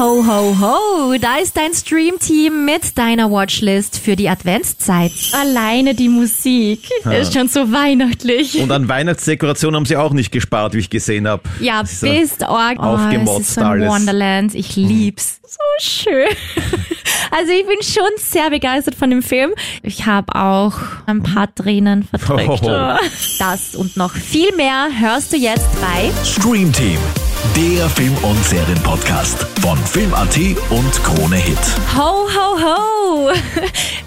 Ho, ho, ho, da ist dein Streamteam mit deiner Watchlist für die Adventszeit. Alleine die Musik ist schon so weihnachtlich. Und an Weihnachtsdekoration haben sie auch nicht gespart, wie ich gesehen habe. ja, ist bist arg. Oh, es aufgemotzt ist so ein alles. Mhm. Wonderland. Ich lieb's. So schön. Also ich bin schon sehr begeistert von dem Film. Ich habe auch ein paar Tränen verdrückt. Oh. Das und noch viel mehr hörst du jetzt bei Stream Team, der Film- und Serienpodcast von Film.at und Krone Hit. Ho, ho, ho!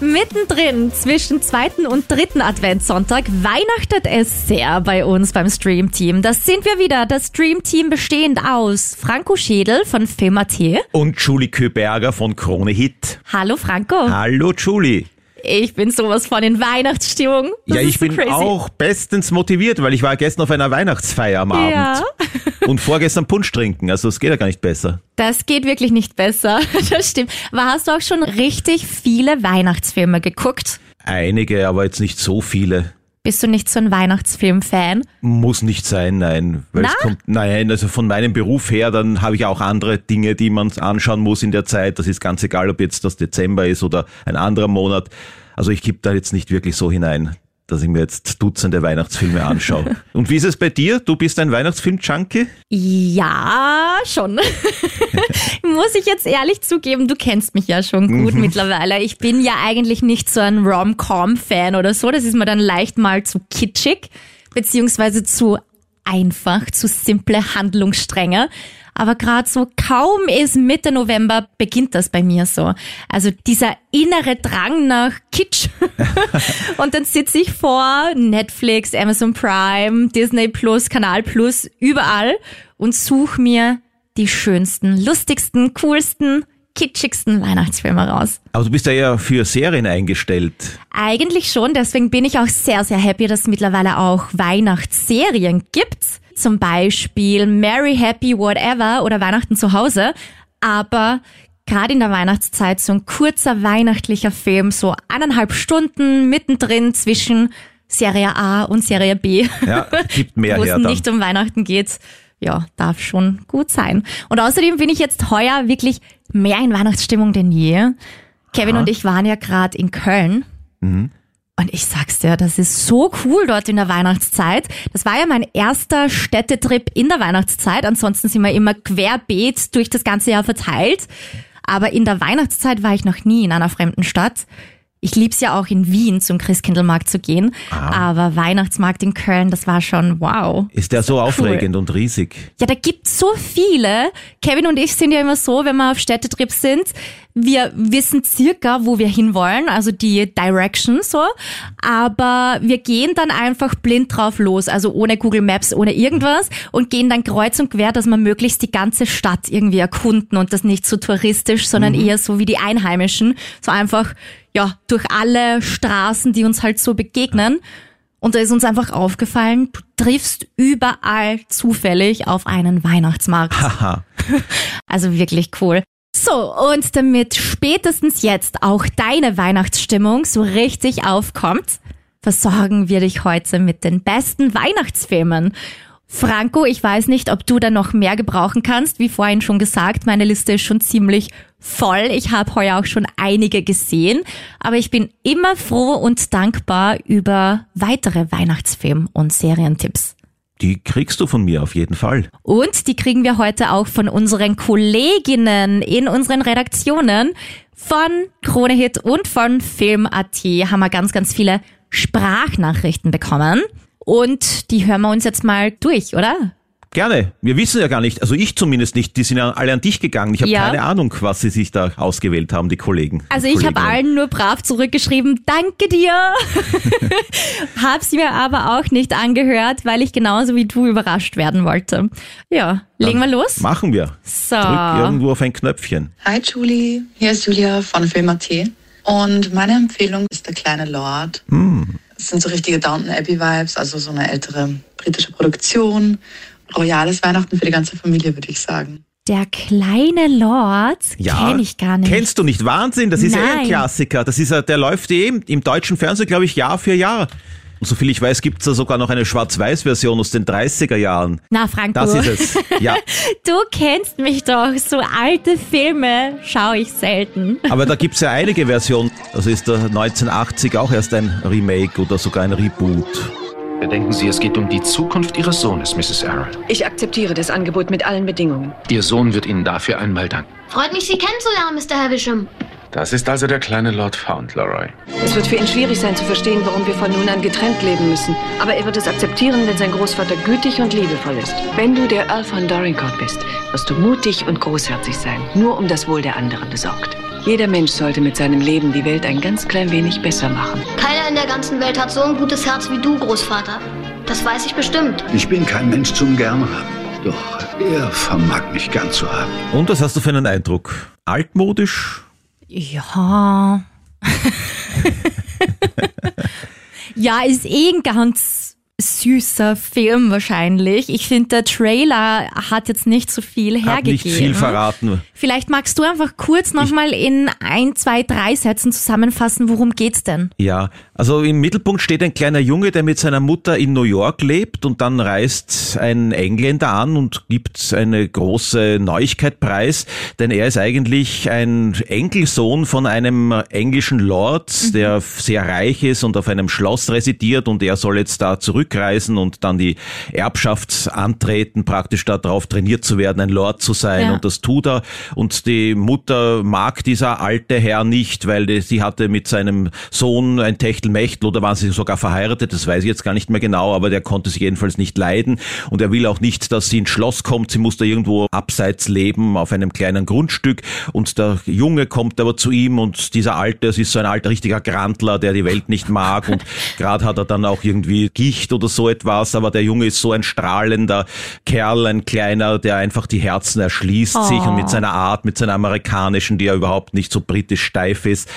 Mittendrin zwischen zweiten und dritten Adventssonntag weihnachtet es sehr bei uns beim Stream-Team. Das sind wir wieder, das Stream-Team bestehend aus Franco Schädel von Film.at. Und Julie Köberger von Krone Hit. Hallo Franco. Hallo Julie. Ich bin sowas von in Weihnachtsstimmung. Das ja, ich so bin crazy. auch bestens motiviert, weil ich war gestern auf einer Weihnachtsfeier am Abend. Ja. Und vorgestern Punsch trinken, also es geht ja gar nicht besser. Das geht wirklich nicht besser. Das stimmt. Aber hast du auch schon richtig viele Weihnachtsfilme geguckt? Einige, aber jetzt nicht so viele. Bist du nicht so ein Weihnachtsfilm-Fan? Muss nicht sein, nein. Weil es Na? kommt, nein, also von meinem Beruf her, dann habe ich auch andere Dinge, die man anschauen muss in der Zeit. Das ist ganz egal, ob jetzt das Dezember ist oder ein anderer Monat. Also ich gebe da jetzt nicht wirklich so hinein, dass ich mir jetzt Dutzende Weihnachtsfilme anschaue. Und wie ist es bei dir? Du bist ein Weihnachtsfilm-Junkie? Ja, schon. Muss ich jetzt ehrlich zugeben, du kennst mich ja schon gut mittlerweile. Ich bin ja eigentlich nicht so ein Rom-Com-Fan oder so. Das ist mir dann leicht mal zu kitschig, beziehungsweise zu einfach, zu simple Handlungsstränge. Aber gerade so kaum ist Mitte November, beginnt das bei mir so. Also dieser innere Drang nach Kitsch. Und dann sitze ich vor Netflix, Amazon Prime, Disney Plus, Kanal Plus, überall und suche mir die schönsten, lustigsten, coolsten, kitschigsten Weihnachtsfilme raus. Aber du bist ja eher für Serien eingestellt. Eigentlich schon, deswegen bin ich auch sehr, sehr happy, dass es mittlerweile auch Weihnachtsserien gibt. Zum Beispiel Merry Happy Whatever oder Weihnachten zu Hause. Aber gerade in der Weihnachtszeit so ein kurzer weihnachtlicher Film, so eineinhalb Stunden mittendrin zwischen Serie A und Serie B. Ja, gibt mehr wo es nicht um Weihnachten geht. Ja, darf schon gut sein. Und außerdem bin ich jetzt heuer wirklich mehr in Weihnachtsstimmung denn je. Kevin Aha. und ich waren ja gerade in Köln. Und ich sag's dir, das ist so cool dort in der Weihnachtszeit. Das war ja mein erster Städtetrip in der Weihnachtszeit. Ansonsten sind wir immer querbeet durch das ganze Jahr verteilt. Aber in der Weihnachtszeit war ich noch nie in einer fremden Stadt. Ich lieb's ja auch in Wien zum Christkindlmarkt zu gehen. Aber Weihnachtsmarkt in Köln, das war schon wow. Ist der so aufregend und riesig? Ja, da gibt's so viele. Kevin und ich sind ja immer so, wenn wir auf Städtetrips sind, wir wissen circa, wo wir hinwollen, also die Direction so, aber wir gehen dann einfach blind drauf los, also ohne Google Maps, ohne irgendwas und gehen dann kreuz und quer, dass wir möglichst die ganze Stadt irgendwie erkunden und das nicht so touristisch, sondern eher so wie die Einheimischen, so einfach, ja, durch alle Straßen, die uns halt so begegnen. Und da ist uns einfach aufgefallen, du triffst überall zufällig auf einen Weihnachtsmarkt. Haha. Also wirklich cool. So, und damit spätestens jetzt auch deine Weihnachtsstimmung so richtig aufkommt, versorgen wir dich heute mit den besten Weihnachtsfilmen. Franco, ich weiß nicht, ob du da noch mehr gebrauchen kannst. Wie vorhin schon gesagt, meine Liste ist schon ziemlich voll. Ich habe heuer auch schon einige gesehen, aber ich bin immer froh und dankbar über weitere Weihnachtsfilm- und Serientipps. Die kriegst du von mir auf jeden Fall. Und die kriegen wir heute auch von unseren Kolleginnen in unseren Redaktionen. Von Kronehit und von Film.at haben wir ganz, ganz viele Sprachnachrichten bekommen. Und die hören wir uns jetzt mal durch, oder? Gerne. Wir wissen ja gar nicht, also ich zumindest nicht, die sind ja alle an dich gegangen. Ich habe Ja. keine Ahnung, was sie sich da ausgewählt haben, die Kollegen. Also ich habe allen nur brav zurückgeschrieben, danke dir. Hab's mir aber auch nicht angehört, weil ich genauso wie du überrascht werden wollte. Ja, legen wir los. Machen wir. So. Drück irgendwo auf ein Knöpfchen. Hi Julie, hier ist Julia von Film.at und meine Empfehlung ist Der kleine Lord. Es sind so richtige Downton Abbey Vibes, also so eine ältere britische Produktion. Royales Weihnachten für die ganze Familie, würde ich sagen. Der kleine Lord Ja. kenne ich gar nicht. Kennst du nicht? Wahnsinn, das ist eh ein Nein. Klassiker. Das ist, ja- der läuft eh im, im deutschen Fernsehen, glaube ich, Jahr für Jahr. Soviel ich weiß, gibt es da sogar noch eine Schwarz-Weiß-Version aus den 30er Jahren. Na, Franco. Das ist es. Ja. Du kennst mich doch. So alte Filme schaue ich selten. Aber da gibt es ja einige Versionen. Also ist da 1980 auch erst ein Remake oder sogar ein Reboot. Bedenken Sie, es geht um die Zukunft Ihres Sohnes, Mrs. Arrow. Ich akzeptiere das Angebot mit allen Bedingungen. Ihr Sohn wird Ihnen dafür einmal danken. Freut mich, Sie kennenzulernen, Mr. Havisham. Das ist also der kleine Lord Fauntleroy. Es wird für ihn schwierig sein zu verstehen, warum wir von nun an getrennt leben müssen. Aber er wird es akzeptieren, wenn sein Großvater gütig und liebevoll ist. Wenn du der Earl von Dorincourt bist, wirst du mutig und großherzig sein, nur um das Wohl der anderen besorgt. Jeder Mensch sollte mit seinem Leben die Welt ein ganz klein wenig besser machen. Keiner in der ganzen Welt hat so ein gutes Herz wie du, Großvater. Das weiß ich bestimmt. Ich bin kein Mensch zum gern haben. Doch er vermag mich gern zu haben. Und was hast du für einen Eindruck? Altmodisch? Ja. ja, ist eh ein ganz süßer Film wahrscheinlich. Ich finde, der Trailer hat jetzt nicht so viel Hat hergegeben. nicht viel verraten. Vielleicht magst du einfach kurz nochmal in ein, zwei, drei Sätzen zusammenfassen, worum geht's denn? Ja, also im Mittelpunkt steht ein kleiner Junge, der mit seiner Mutter in New York lebt und dann reist ein Engländer an und gibt eine große Neuigkeit preis, denn er ist eigentlich ein Enkelsohn von einem englischen Lord, der sehr reich ist und auf einem Schloss residiert und er soll jetzt da zurückreisen und dann die Erbschaft antreten, praktisch darauf trainiert zu werden, ein Lord zu sein Ja. und das tut er. Und die Mutter mag dieser alte Herr nicht, weil die, sie hatte mit seinem Sohn ein Techtelmechtel oder waren sie sogar verheiratet, das weiß ich jetzt gar nicht mehr genau, aber der konnte sich jedenfalls nicht leiden. Und er will auch nicht, dass sie ins Schloss kommt, sie muss da irgendwo abseits leben auf einem kleinen Grundstück. Und der Junge kommt aber zu ihm und dieser alte, es ist so ein alter richtiger Grantler, der die Welt nicht mag. Und gerade hat er dann auch irgendwie Gicht oder so etwas, aber der Junge ist so ein strahlender Kerl, ein kleiner, der einfach die Herzen erschließt sich und mit seiner Art, mit seiner amerikanischen, die ja überhaupt nicht so britisch steif ist.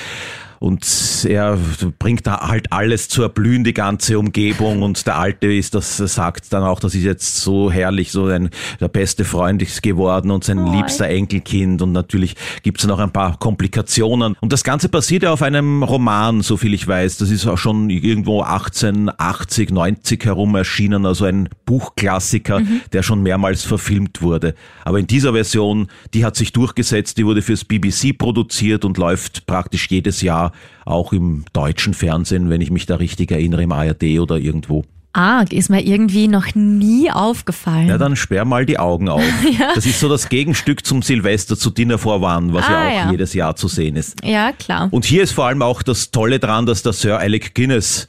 Und er bringt da halt alles zu erblühen, die ganze Umgebung. Und der Alte ist, das sagt dann auch, das ist jetzt so herrlich, so ein, der beste Freund ist geworden und sein liebster Enkelkind. Und natürlich gibt's noch ein paar Komplikationen. Und das Ganze basiert ja auf einem Roman, so viel ich weiß. Das ist auch schon irgendwo 1880, 90 herum erschienen, also ein Buchklassiker, der schon mehrmals verfilmt wurde. Aber in dieser Version, die hat sich durchgesetzt, die wurde fürs BBC produziert und läuft praktisch jedes Jahr auch im deutschen Fernsehen, wenn ich mich da richtig erinnere, im ARD oder irgendwo. Ah, ist mir irgendwie noch nie aufgefallen. Ja, dann sperr mal die Augen auf. Das ist so das Gegenstück zum Silvester zu Dinner for One, was ja Ah, auch ja. jedes Jahr zu sehen ist. ja, klar. Und hier ist vor allem auch das Tolle dran, dass der Sir Alec Guinness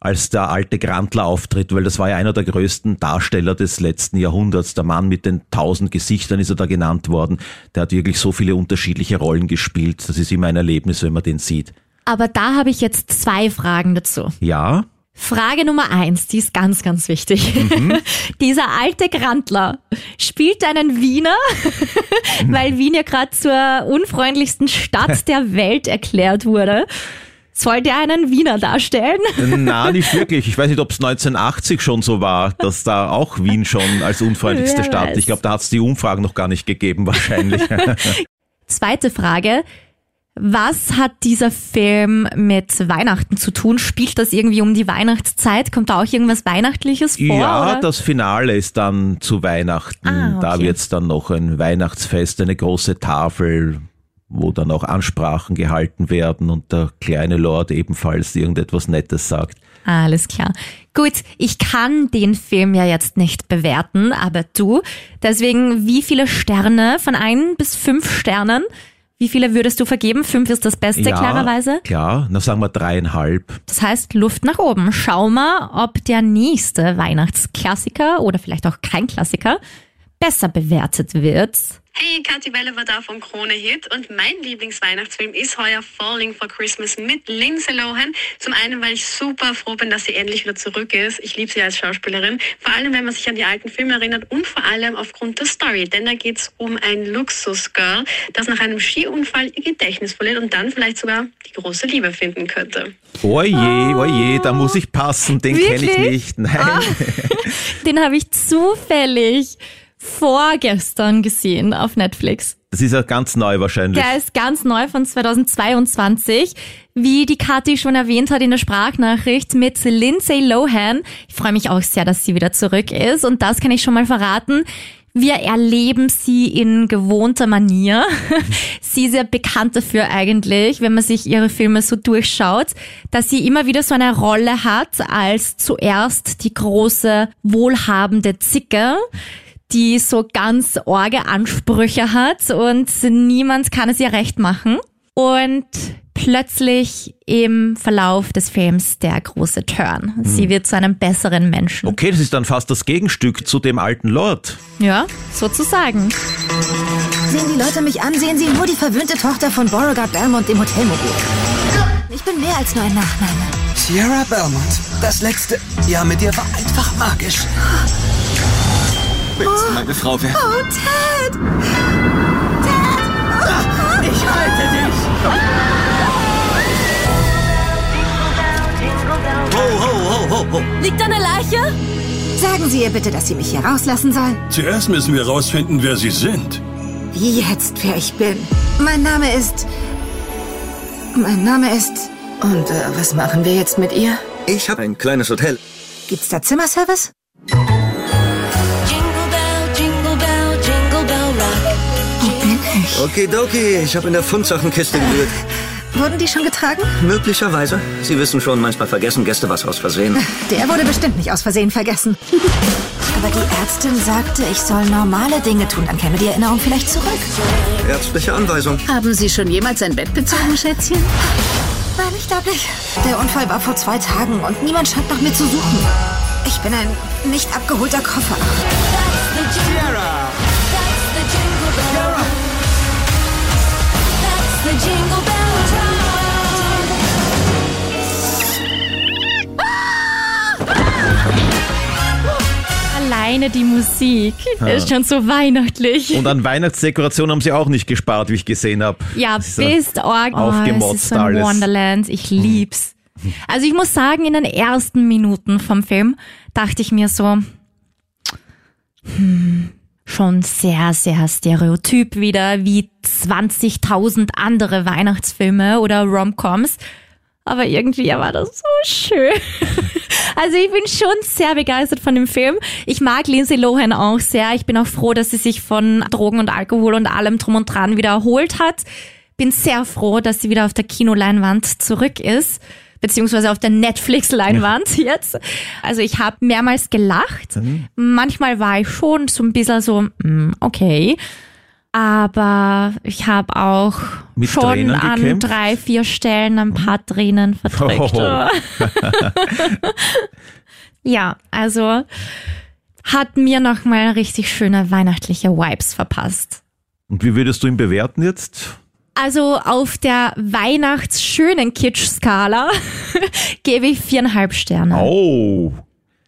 als der alte Grantler auftritt, weil das war ja einer der größten Darsteller des letzten Jahrhunderts. Der Mann mit den tausend Gesichtern ist er da genannt worden. Der hat wirklich so viele unterschiedliche Rollen gespielt. Das ist immer ein Erlebnis, wenn man den sieht. Aber da habe ich jetzt zwei Fragen dazu. Ja, Frage Nummer eins, die ist ganz, ganz wichtig. Dieser alte Grantler spielt einen Wiener, weil Wien ja gerade zur unfreundlichsten Stadt der Welt erklärt wurde. Soll der einen Wiener darstellen? na, nicht wirklich. Ich weiß nicht, ob es 1980 schon so war, dass da auch Wien schon als unfreundlichste Stadt. Ich glaube, da hat es die Umfragen noch gar nicht gegeben, wahrscheinlich. Zweite Frage. Was hat dieser Film mit Weihnachten zu tun? Spielt das irgendwie um die Weihnachtszeit? Kommt da auch irgendwas Weihnachtliches vor? Ja, oder? das Finale ist dann zu Weihnachten. Ah, Da okay. wird's dann noch ein Weihnachtsfest, eine große Tafel, wo dann auch Ansprachen gehalten werden und der kleine Lord ebenfalls irgendetwas Nettes sagt. Alles klar. Gut, ich kann den Film ja jetzt nicht bewerten, aber du. Deswegen, wie viele Sterne von ein bis fünf Sternen? Wie viele würdest du vergeben? Fünf ist das Beste, klarerweise. Klar, na sagen wir dreieinhalb. Das heißt, Luft nach oben. Schau mal, ob der nächste Weihnachtsklassiker oder vielleicht auch kein Klassiker besser bewertet wird. Hey, Kathi Welle war da vom Krone Hit und mein Lieblingsweihnachtsfilm ist heuer Falling for Christmas mit Lindsay Lohan. Zum einen, weil ich super froh bin, dass sie endlich wieder zurück ist. Ich liebe sie als Schauspielerin. Vor allem, wenn man sich an die alten Filme erinnert und vor allem aufgrund der Story. Denn da geht es um ein Luxusgirl, das nach einem Skiunfall ihr Gedächtnis verliert und dann vielleicht sogar die große Liebe finden könnte. Oje, oje, da muss ich passen, den kenne ich nicht. Nein. Den habe ich zufällig vorgestern gesehen auf Netflix. Das ist ja ganz neu wahrscheinlich. Der ist ganz neu von 2022. Wie die Kathi schon erwähnt hat in der Sprachnachricht mit Lindsay Lohan. Ich freue mich auch sehr, dass sie wieder zurück ist. Und das kann ich schon mal verraten. Wir erleben sie in gewohnter Manier. sie ist ja bekannt dafür eigentlich, wenn man sich ihre Filme so durchschaut, dass sie immer wieder so eine Rolle hat als zuerst die große, wohlhabende Zicke die so ganz orge Ansprüche hat und niemand kann es ihr recht machen. Und plötzlich im Verlauf des Films der große Turn. Sie Hm. wird zu einem besseren Menschen. Okay, das ist dann fast das Gegenstück zu dem alten Lord. Ja, sozusagen. Sehen die Leute mich an, sehen sie nur die verwöhnte Tochter von Beauregard Belmont im Hotelmobil. Ich bin mehr als nur ein Nachname. Sierra Belmont. Das letzte Jahr mit dir war einfach magisch. Willst du meine Frau werden? Oh, Ted! Ich halte dich! Ho, ho, ho, ho, ho. Liegt da eine Leiche? Sagen Sie ihr bitte, dass sie mich hier rauslassen soll. Zuerst müssen wir rausfinden, wer Sie sind. Wie jetzt, wer ich bin. Mein Name ist... Mein Name ist... Und äh, was machen wir jetzt mit ihr? Ich habe ein kleines Hotel. Gibt's da Zimmerservice? Okidoki, ich habe in der Fundsachtenkiste gewühlt. Wurden die schon getragen? Möglicherweise. Sie wissen schon, manchmal vergessen Gäste was aus Versehen. Der wurde bestimmt nicht aus Versehen vergessen. Aber die Ärztin sagte, ich soll normale Dinge tun, dann käme die Erinnerung vielleicht zurück. Ärztliche Anweisung. Haben Sie schon jemals ein Bett bezogen, Schätzchen? Nein, ich glaube nicht. Der Unfall war vor zwei Tagen und niemand scheint nach mir zu suchen. Ich bin ein nicht abgeholter Koffer. Alleine die Musik Ja. ist schon so weihnachtlich. Und an Weihnachtsdekoration haben sie auch nicht gespart, wie ich gesehen habe. Ja, bist arg. Oh, es aufgemotzt ist so ein alles. Wonderland. Ich lieb's. Also ich muss sagen, in den ersten Minuten vom Film dachte ich mir so, hm, schon sehr, sehr stereotyp wieder, wie 20.000 andere Weihnachtsfilme oder Romcoms. Aber irgendwie war das so schön. Also ich bin schon sehr begeistert von dem Film. Ich mag Lindsay Lohan auch sehr. Ich bin auch froh, dass sie sich von Drogen und Alkohol und allem drum und dran wieder erholt hat. Bin sehr froh, dass sie wieder auf der Kinoleinwand zurück ist. Beziehungsweise auf der Netflix-Leinwand jetzt. Also ich habe mehrmals gelacht. Manchmal war ich schon so ein bisschen so, mm, okay. Aber ich habe auch Mit schon Tränen an gekämpft? drei, vier Stellen ein paar Tränen verdrückt. Oh. ja, also hat mir nochmal richtig schöne weihnachtliche Vibes verpasst. Und wie würdest du ihn bewerten jetzt? Also auf der weihnachtsschönen Kitsch-Skala gebe ich viereinhalb Sterne. Oh.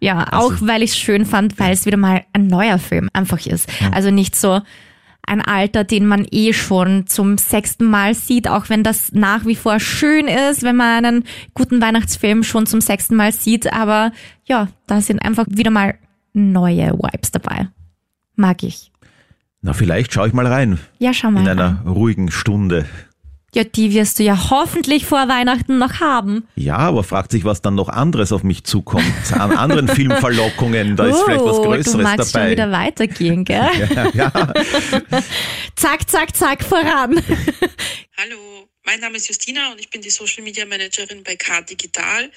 Ja, auch weil ich es schön fand, weil es wieder mal ein neuer Film einfach ist. Also nicht so ein Alter, den man eh schon zum sechsten Mal sieht, auch wenn das nach wie vor schön ist, wenn man einen guten Weihnachtsfilm schon zum sechsten Mal sieht. Aber ja, da sind einfach wieder mal neue Vibes dabei. Mag ich. Na, vielleicht schaue ich mal rein. Ja, schau mal. In rein. einer ruhigen Stunde. Ja, die wirst du ja hoffentlich vor Weihnachten noch haben. Ja, aber fragt sich, was dann noch anderes auf mich zukommt. An anderen Filmverlockungen, da ist vielleicht was Oh, Größeres du magst schon dabei. wieder weitergehen, gell? Ja, ja. zack, zack, zack, voran. Hallo, mein Name ist Justina und ich bin die Social Media Managerin bei K Digital.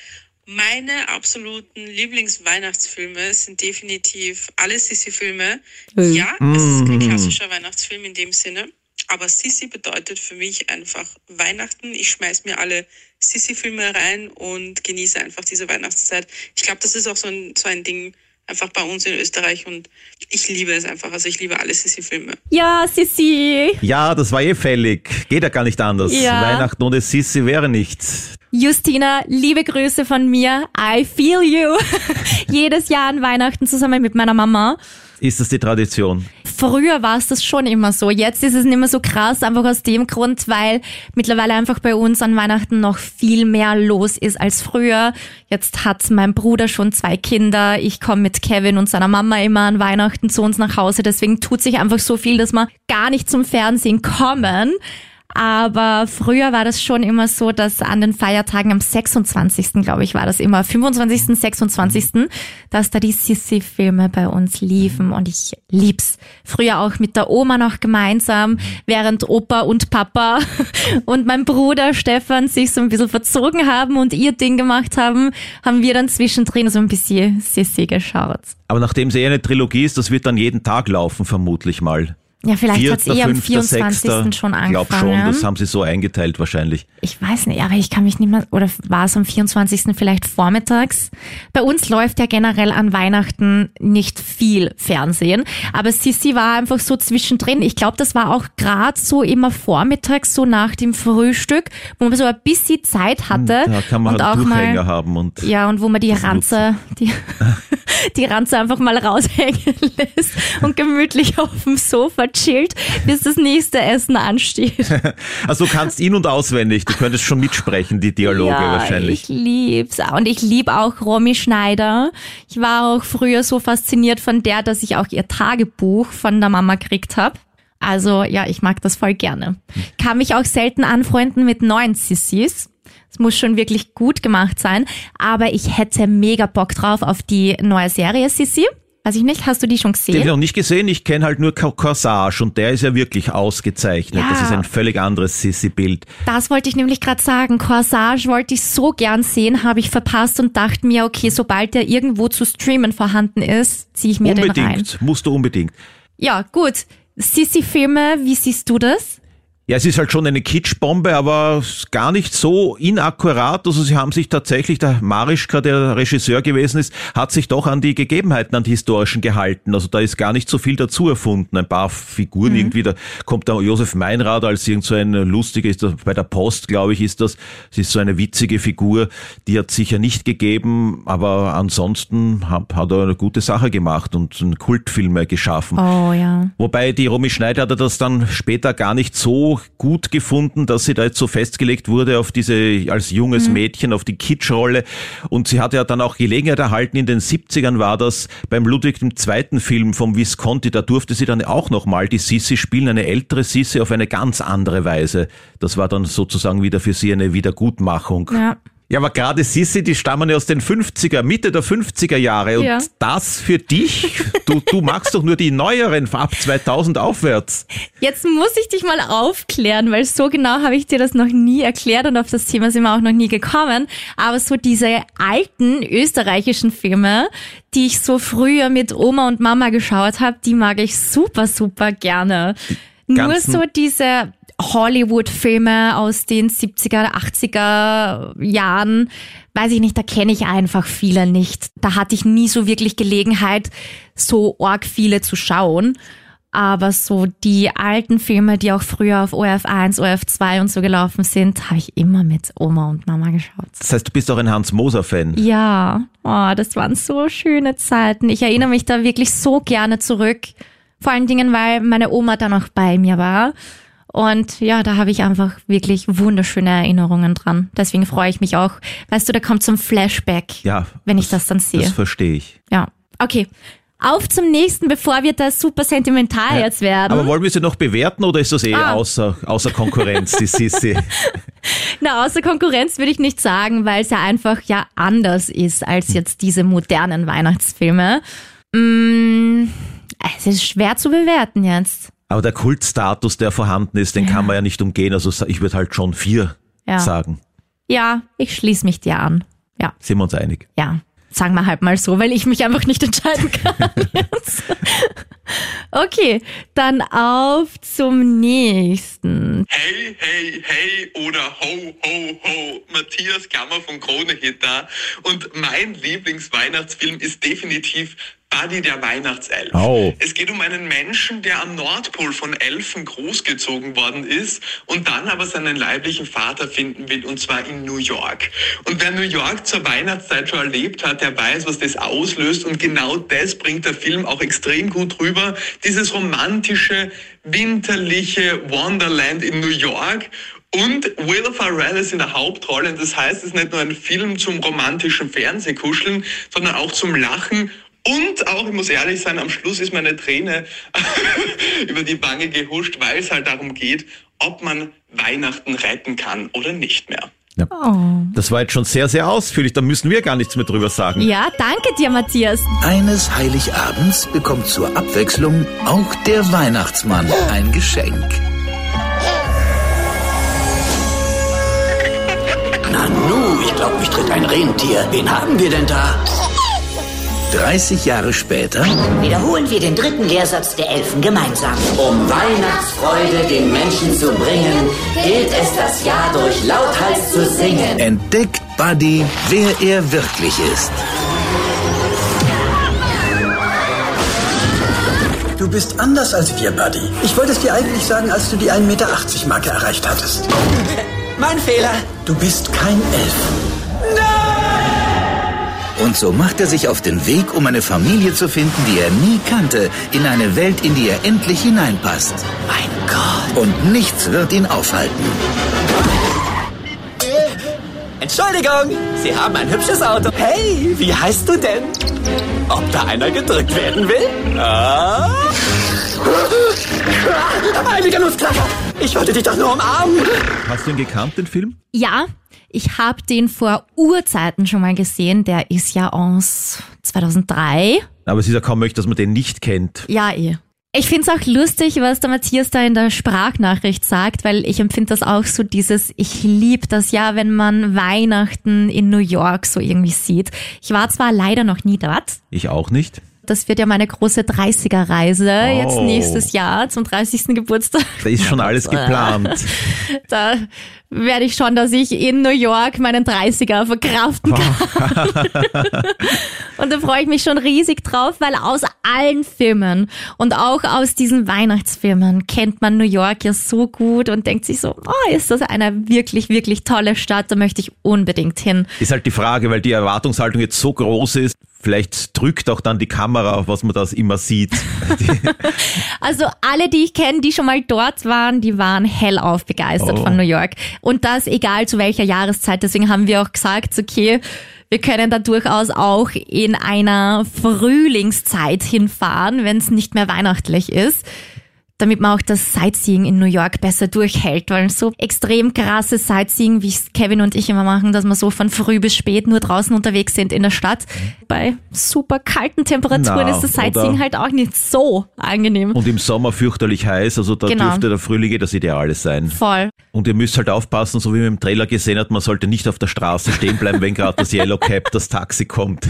Meine absoluten Lieblingsweihnachtsfilme sind definitiv alle Sissi-Filme. Ja, es ist kein Mhm. klassischer Weihnachtsfilm in dem Sinne, aber Sissi bedeutet für mich einfach Weihnachten. Ich schmeiß mir alle Sissi-Filme rein und genieße einfach diese Weihnachtszeit. Ich glaube, das ist auch so ein, so ein Ding einfach bei uns in Österreich und ich liebe es einfach. Also ich liebe alle Sissi-Filme. Ja, Sissi. ja, das war eh fällig. Geht ja gar nicht anders. Ja. Weihnachten ohne Sissi wäre nichts. Justina, liebe Grüße von mir. I feel you. Jedes Jahr an Weihnachten zusammen mit meiner Mama. Ist das die Tradition? Früher war es das schon immer so. Jetzt ist es nicht mehr so krass, einfach aus dem Grund, weil mittlerweile einfach bei uns an Weihnachten noch viel mehr los ist als früher. Jetzt hat mein Bruder schon zwei Kinder. Ich komme mit Kevin und seiner Mama immer an Weihnachten zu uns nach Hause. Deswegen tut sich einfach so viel, dass wir gar nicht zum Fernsehen kommen. Aber früher war das schon immer so, dass an den Feiertagen am 26. glaube ich war das immer, 25., 26., dass da die Sissi-Filme bei uns liefen und ich lieb's. Früher auch mit der Oma noch gemeinsam, während Opa und Papa und mein Bruder Stefan sich so ein bisschen verzogen haben und ihr Ding gemacht haben, haben wir dann zwischendrin so ein bisschen Sissi geschaut. Aber nachdem es eher eine Trilogie ist, das wird dann jeden Tag laufen, vermutlich mal. Ja, vielleicht hat es eh am 24. schon angefangen. Ich glaube schon, das haben sie so eingeteilt wahrscheinlich. Ich weiß nicht, aber ich kann mich nicht mehr, oder war es am 24. vielleicht vormittags? Bei uns läuft ja generell an Weihnachten nicht viel Fernsehen, aber Sissi war einfach so zwischendrin. Ich glaube, das war auch gerade so immer vormittags, so nach dem Frühstück, wo man so ein bisschen Zeit hatte. Da kann man und halt auch Durchhänger mal, haben und. Ja, und wo man die Ranze, die, die Ranze einfach mal raushängen lässt und gemütlich auf dem Sofa chillt, bis das nächste Essen ansteht. Also du kannst ihn und auswendig, du könntest schon mitsprechen, die Dialoge ja, wahrscheinlich. Ich lieb's. Und ich lieb auch Romy Schneider. Ich war auch früher so fasziniert von der, dass ich auch ihr Tagebuch von der Mama gekriegt habe. Also ja, ich mag das voll gerne. Kann mich auch selten anfreunden mit neuen Sissis. Es muss schon wirklich gut gemacht sein. Aber ich hätte mega Bock drauf auf die neue Serie Sissi. Weiß ich nicht, hast du die schon Den habe ich gesehen? noch nicht gesehen, ich kenne halt nur Cor- Corsage und der ist ja wirklich ausgezeichnet. Ja. Das ist ein völlig anderes Sissi-Bild. Das wollte ich nämlich gerade sagen. Corsage wollte ich so gern sehen, habe ich verpasst und dachte mir, okay, sobald der irgendwo zu streamen vorhanden ist, ziehe ich mir den rein. Unbedingt, musst du unbedingt. Ja, gut. Sissi-Filme, wie siehst du das? Ja, es ist halt schon eine Kitschbombe, aber gar nicht so inakkurat. Also sie haben sich tatsächlich, der Marischka, der Regisseur gewesen ist, hat sich doch an die Gegebenheiten, an die historischen gehalten. Also da ist gar nicht so viel dazu erfunden. Ein paar Figuren irgendwie, da kommt der Josef Meinrad als irgend so ein lustiger, ist das, bei der Post, glaube ich, ist das, es ist so eine witzige Figur, die hat sicher nicht gegeben, aber ansonsten hat, hat er eine gute Sache gemacht und einen Kultfilme geschaffen. Oh ja. Wobei die Romy Schneider hatte das dann später gar nicht so gut gefunden, dass sie da jetzt so festgelegt wurde auf diese, als junges Mädchen, auf die Kitschrolle. Und sie hatte ja dann auch Gelegenheit erhalten, in den 70ern war das beim Ludwig II. Film vom Visconti, da durfte sie dann auch nochmal die Sissi spielen, eine ältere Sissi auf eine ganz andere Weise. Das war dann sozusagen wieder für sie eine Wiedergutmachung. Ja. Ja, aber gerade Sissi, die stammen ja aus den 50er, Mitte der 50er Jahre. Und Ja. das für dich, du, du magst doch nur die neueren, ab 2000 aufwärts. Jetzt muss ich dich mal aufklären, weil so genau habe ich dir das noch nie erklärt und auf das Thema sind wir auch noch nie gekommen. Aber so diese alten österreichischen Filme, die ich so früher mit Oma und Mama geschaut habe, die mag ich super, super gerne. Nur so diese Hollywood-Filme aus den 70er, 80er Jahren, weiß ich nicht, da kenne ich einfach viele nicht. Da hatte ich nie so wirklich Gelegenheit, so arg viele zu schauen. Aber so die alten Filme, die auch früher auf ORF1, ORF2 und so gelaufen sind, habe ich immer mit Oma und Mama geschaut. Das heißt, du bist auch ein Hans-Moser-Fan. Ja, oh, das waren so schöne Zeiten. Ich erinnere mich da wirklich so gerne zurück. Vor allen Dingen, weil meine Oma da noch bei mir war. Und ja, da habe ich einfach wirklich wunderschöne Erinnerungen dran. Deswegen freue ich mich auch. Weißt du, da kommt so ein Flashback, Ja, wenn ich das dann sehe. das verstehe ich. Ja, okay. Auf zum nächsten, bevor wir da super sentimental jetzt werden. Aber wollen wir sie noch bewerten oder ist das eh Ah. außer, außer Konkurrenz, die Sissi? Na, außer Konkurrenz würde ich nicht sagen, weil es ja einfach ja anders ist als jetzt diese modernen Weihnachtsfilme. Mm, es ist schwer zu bewerten jetzt. Aber der Kultstatus, der vorhanden ist, den kann man ja nicht umgehen. Also ich würde halt schon vier Ja. sagen. Ja, ich schließe mich dir an. Ja, Sind wir uns einig? ja. Sagen wir halt mal so, weil ich mich einfach nicht entscheiden kann. Okay, dann auf zum nächsten. Hey, hey, hey oder ho, ho, ho. Matthias Kammer von Krone Hit da. Und mein Lieblingsweihnachtsfilm ist definitiv Buddy der Weihnachtself. Oh. Es geht um einen Menschen, der am Nordpol von Elfen großgezogen worden ist und dann aber seinen leiblichen Vater finden will, und zwar in New York. Und wer New York zur Weihnachtszeit schon erlebt hat, der weiß, was das auslöst und genau das bringt der Film auch extrem gut rüber. Dieses romantische, winterliche Wonderland in New York. Und Will Ferrell ist in der Hauptrolle. Und das heißt, es ist nicht nur ein Film zum romantischen Fernsehkuscheln, sondern auch zum Lachen. Und auch, ich muss ehrlich sein, am Schluss ist meine Träne über die Wange gehuscht, weil es halt darum geht, ob man Weihnachten retten kann oder nicht mehr. Ja. Das war jetzt schon sehr, sehr ausführlich. Da müssen wir gar nichts mehr drüber sagen. Ja, danke dir, Matthias. Eines Heiligabends bekommt zur Abwechslung auch der Weihnachtsmann ein Geschenk. Nanu, ich glaube, mich tritt ein Rentier. Wen haben wir denn da? 30 Jahre später Wiederholen wir den dritten Lehrsatz der Elfen gemeinsam. Um Weihnachtsfreude den Menschen zu bringen, gilt es das Jahr durch lauthals zu singen. entdeckt Buddy, wer er wirklich ist. Du bist anders als wir, Buddy. Ich wollte es dir eigentlich sagen, als du die 1,80 Meter Marke erreicht hattest. Mein Fehler. Du bist kein Elf. Und so macht er sich auf den Weg, um eine Familie zu finden, die er nie kannte, in eine Welt, in die er endlich hineinpasst. Mein Gott. Und nichts wird ihn aufhalten. Entschuldigung, Sie haben ein hübsches Auto. Hey, wie heißt du denn? Ob da einer gedrückt werden will? Ah. Heiliger Nussknacker! Ich wollte dich doch nur umarmen. Hast du ihn gekannt, den Film? Ja, ich habe den vor Urzeiten schon mal gesehen. Der ist ja aus 2003. Aber es ist ja kaum möglich, dass man den nicht kennt. Ja, eh. Ich find's auch lustig, was der Matthias da in der Sprachnachricht sagt, weil ich empfinde das auch so dieses, ich lieb das ja, wenn man Weihnachten in New York so irgendwie sieht. Ich war zwar leider noch nie dort. Ich auch nicht. Das wird ja meine große 30er-Reise Oh. jetzt nächstes Jahr zum 30. Geburtstag. Da ist schon alles geplant. Da werde ich schon, dass ich in New York meinen 30er verkraften kann. Und da freue ich mich schon riesig drauf, weil aus allen Filmen und auch aus diesen Weihnachtsfilmen kennt man New York ja so gut und denkt sich so, oh, ist das eine wirklich, wirklich tolle Stadt, da möchte ich unbedingt hin. Ist halt die Frage, weil die Erwartungshaltung jetzt so groß ist, vielleicht drückt auch dann die Kamera auf, was man das immer sieht. Also alle, die ich kenne, die schon mal dort waren, die waren hellauf begeistert Oh. von New York. Und das egal zu welcher Jahreszeit. Deswegen haben wir auch gesagt, okay, wir können da durchaus auch in einer Frühlingszeit hinfahren, wenn es nicht mehr weihnachtlich ist. Damit man auch das Sightseeing in New York besser durchhält, weil so extrem krasses Sightseeing, wie es Kevin und ich immer machen, dass wir so von früh bis spät nur draußen unterwegs sind in der Stadt. Bei super kalten Temperaturen Na, ist das Sightseeing halt auch nicht so angenehm. Und im Sommer fürchterlich heiß, also da Genau. dürfte der Frühling eh das Ideale sein. Voll. Und ihr müsst halt aufpassen, so wie man im Trailer gesehen hat, man sollte nicht auf der Straße stehen bleiben, wenn gerade das Yellow Cab, das Taxi kommt.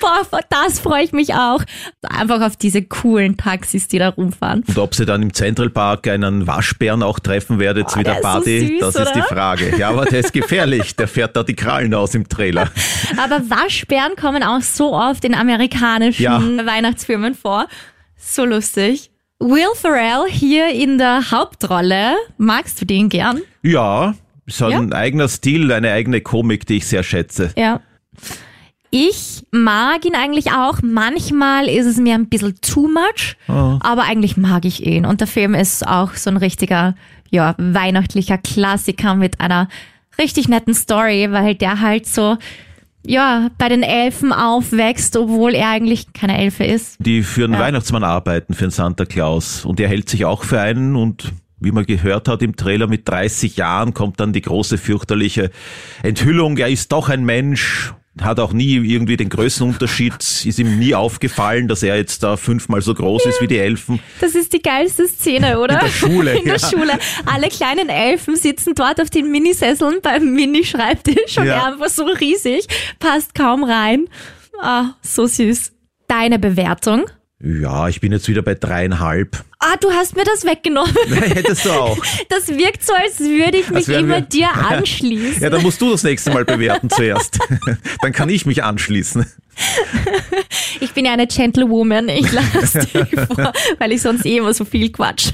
Boah, das freue ich mich auch. Einfach auf diese coolen Taxis, die da rumfahren. Und ob sie dann im Central Park einen Waschbären auch treffen werdet, Boah, wie der der ist so Party, süß, das ist die oder? Frage. Ja, aber der ist gefährlich, der fährt da die Krallen aus im Trailer. Aber Waschbären kommen auch so oft in amerikanischen Ja. Weihnachtsfilmen vor. So lustig. Will Ferrell hier in der Hauptrolle. Magst du den gern? Ja, halt ein eigener Stil, eine eigene Komik, die ich sehr schätze. Ja. Ich mag ihn eigentlich auch. Manchmal ist es mir ein bisschen too much, Oh. aber eigentlich mag ich ihn. Und der Film ist auch so ein richtiger, ja, weihnachtlicher Klassiker mit einer richtig netten Story, weil der halt so, ja, bei den Elfen aufwächst, obwohl er eigentlich keine Elfe ist. Die für einen Ja. Weihnachtsmann arbeiten, für einen Santa Claus. Und er hält sich auch für einen und wie man gehört hat im Trailer, mit 30 Jahren kommt dann die große fürchterliche Enthüllung. Er ist doch ein Mensch, hat auch nie irgendwie den Größenunterschied, ist ihm nie aufgefallen, dass er jetzt da fünfmal so groß ist wie die Elfen. Das ist die geilste Szene, oder? In der Schule, In der ja. Schule. Alle kleinen Elfen sitzen dort auf den Minisesseln beim Mini-Schreibtisch und Ja. er einfach so riesig, passt kaum rein. Ah, so süß. Deine Bewertung? Ja, ich bin jetzt wieder bei dreieinhalb. Ah, du hast mir das weggenommen. Hättest du auch. Das wirkt so, als würde ich mich immer wir- dir anschließen. Ja, dann musst du das nächste Mal bewerten zuerst. dann kann ich mich anschließen. Ich bin ja eine Gentlewoman. Ich lasse dich vor, weil ich sonst eh immer so viel quatsch.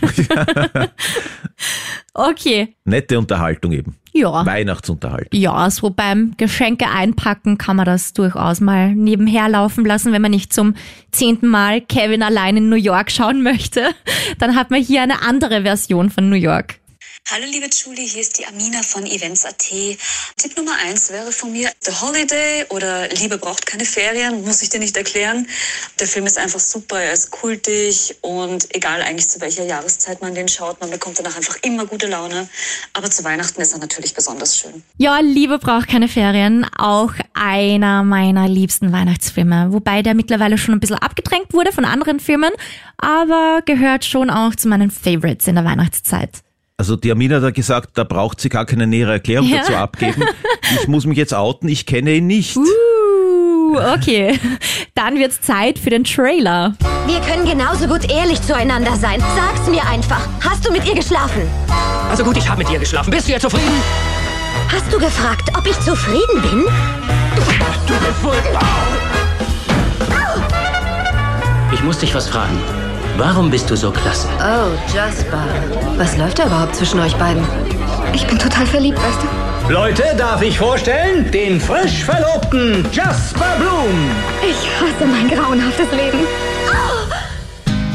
Okay. Nette Unterhaltung eben. Ja. Weihnachtsunterhaltung. Ja, so beim Geschenke einpacken kann man das durchaus mal nebenher laufen lassen, wenn man nicht zum zehnten Mal Kevin allein in New York schauen möchte. Dann hat man hier eine andere Version von New York. Hallo liebe Julie, hier ist die Amina von Events.at. Tipp Nummer eins wäre von mir The Holiday oder Liebe braucht keine Ferien, muss ich dir nicht erklären. Der Film ist einfach super, er ist kultig und egal eigentlich zu welcher Jahreszeit man den schaut, man bekommt danach einfach immer gute Laune. Aber zu Weihnachten ist er natürlich besonders schön. Ja, Liebe braucht keine Ferien. Auch einer meiner liebsten Weihnachtsfilme. Wobei der mittlerweile schon ein bisschen abgedrängt wurde von anderen Filmen, aber gehört schon auch zu meinen Favorites in der Weihnachtszeit. Also die Amina hat gesagt, da braucht sie gar keine nähere Erklärung Ja. dazu abgeben. Ich muss mich jetzt outen, ich kenne ihn nicht. Uh, okay. Dann wird's Zeit für den Trailer. Wir können genauso gut ehrlich zueinander sein. Sag's mir einfach. Hast du mit ihr geschlafen? Also gut, ich habe mit dir geschlafen. Bist du jetzt zufrieden? Hast du gefragt, ob ich zufrieden bin? Du bist wohl... Ich muss dich was fragen. Warum bist du so klasse? Oh, Jasper. Was läuft da überhaupt zwischen euch beiden? Ich bin total verliebt, weißt du? Leute, darf ich vorstellen? Den frisch Verlobten Jasper Bloom. Ich hasse mein grauenhaftes Leben.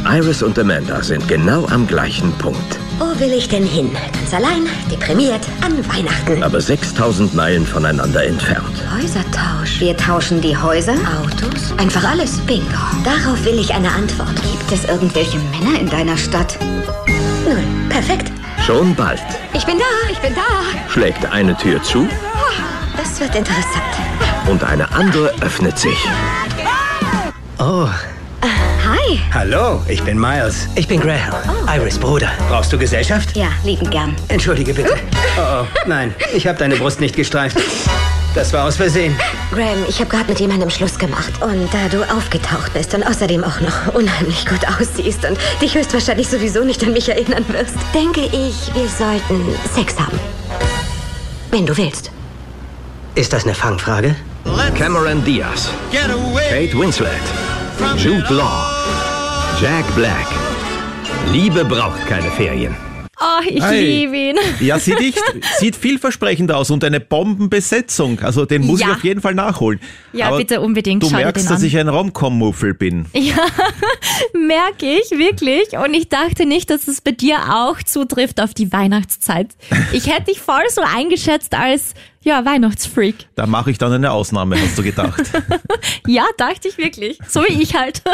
Iris und Amanda sind genau am gleichen Punkt. Wo will ich denn hin? Ganz allein, deprimiert, an Weihnachten. Aber 6000 Meilen voneinander entfernt. Häusertausch. Wir tauschen die Häuser, Autos, einfach alles. Bingo. Darauf will ich eine Antwort. Gibt es irgendwelche Männer in deiner Stadt? Null. Perfekt. Schon bald Ich bin da, ich bin da. schlägt eine Tür zu Das wird interessant. und eine andere öffnet sich. Oh, Hi. hallo, ich bin Miles. Ich bin Graham, Iris Bruder. Brauchst du Gesellschaft? Ja, lieben gern. Entschuldige bitte. Oh, oh, nein, ich habe deine Brust nicht gestreift. Das war aus Versehen. Graham, ich habe gerade mit jemandem Schluss gemacht. Und da du aufgetaucht bist und außerdem auch noch unheimlich gut aussiehst und dich höchstwahrscheinlich sowieso nicht an mich erinnern wirst, denke ich, wir sollten Sex haben. Wenn du willst. Ist das eine Fangfrage? Cameron Diaz, Kate Winslet, Jude Law, Jack Black. Liebe braucht keine Ferien. Oh, ich Hi. liebe ihn. Ja, sieht, echt, sieht vielversprechend aus und eine Bombenbesetzung. Also den muss Ja. ich auf jeden Fall nachholen. Ja, Aber bitte unbedingt. Du schau dir merkst, den dass an. ich ein Romcom-Muffel bin. Ja, merke ich wirklich. Und ich dachte nicht, dass es bei dir auch zutrifft auf die Weihnachtszeit. Ich hätte dich voll so eingeschätzt als, ja, Weihnachtsfreak. Da mache ich dann eine Ausnahme, hast du gedacht. Ja, dachte ich wirklich. So wie ich halt.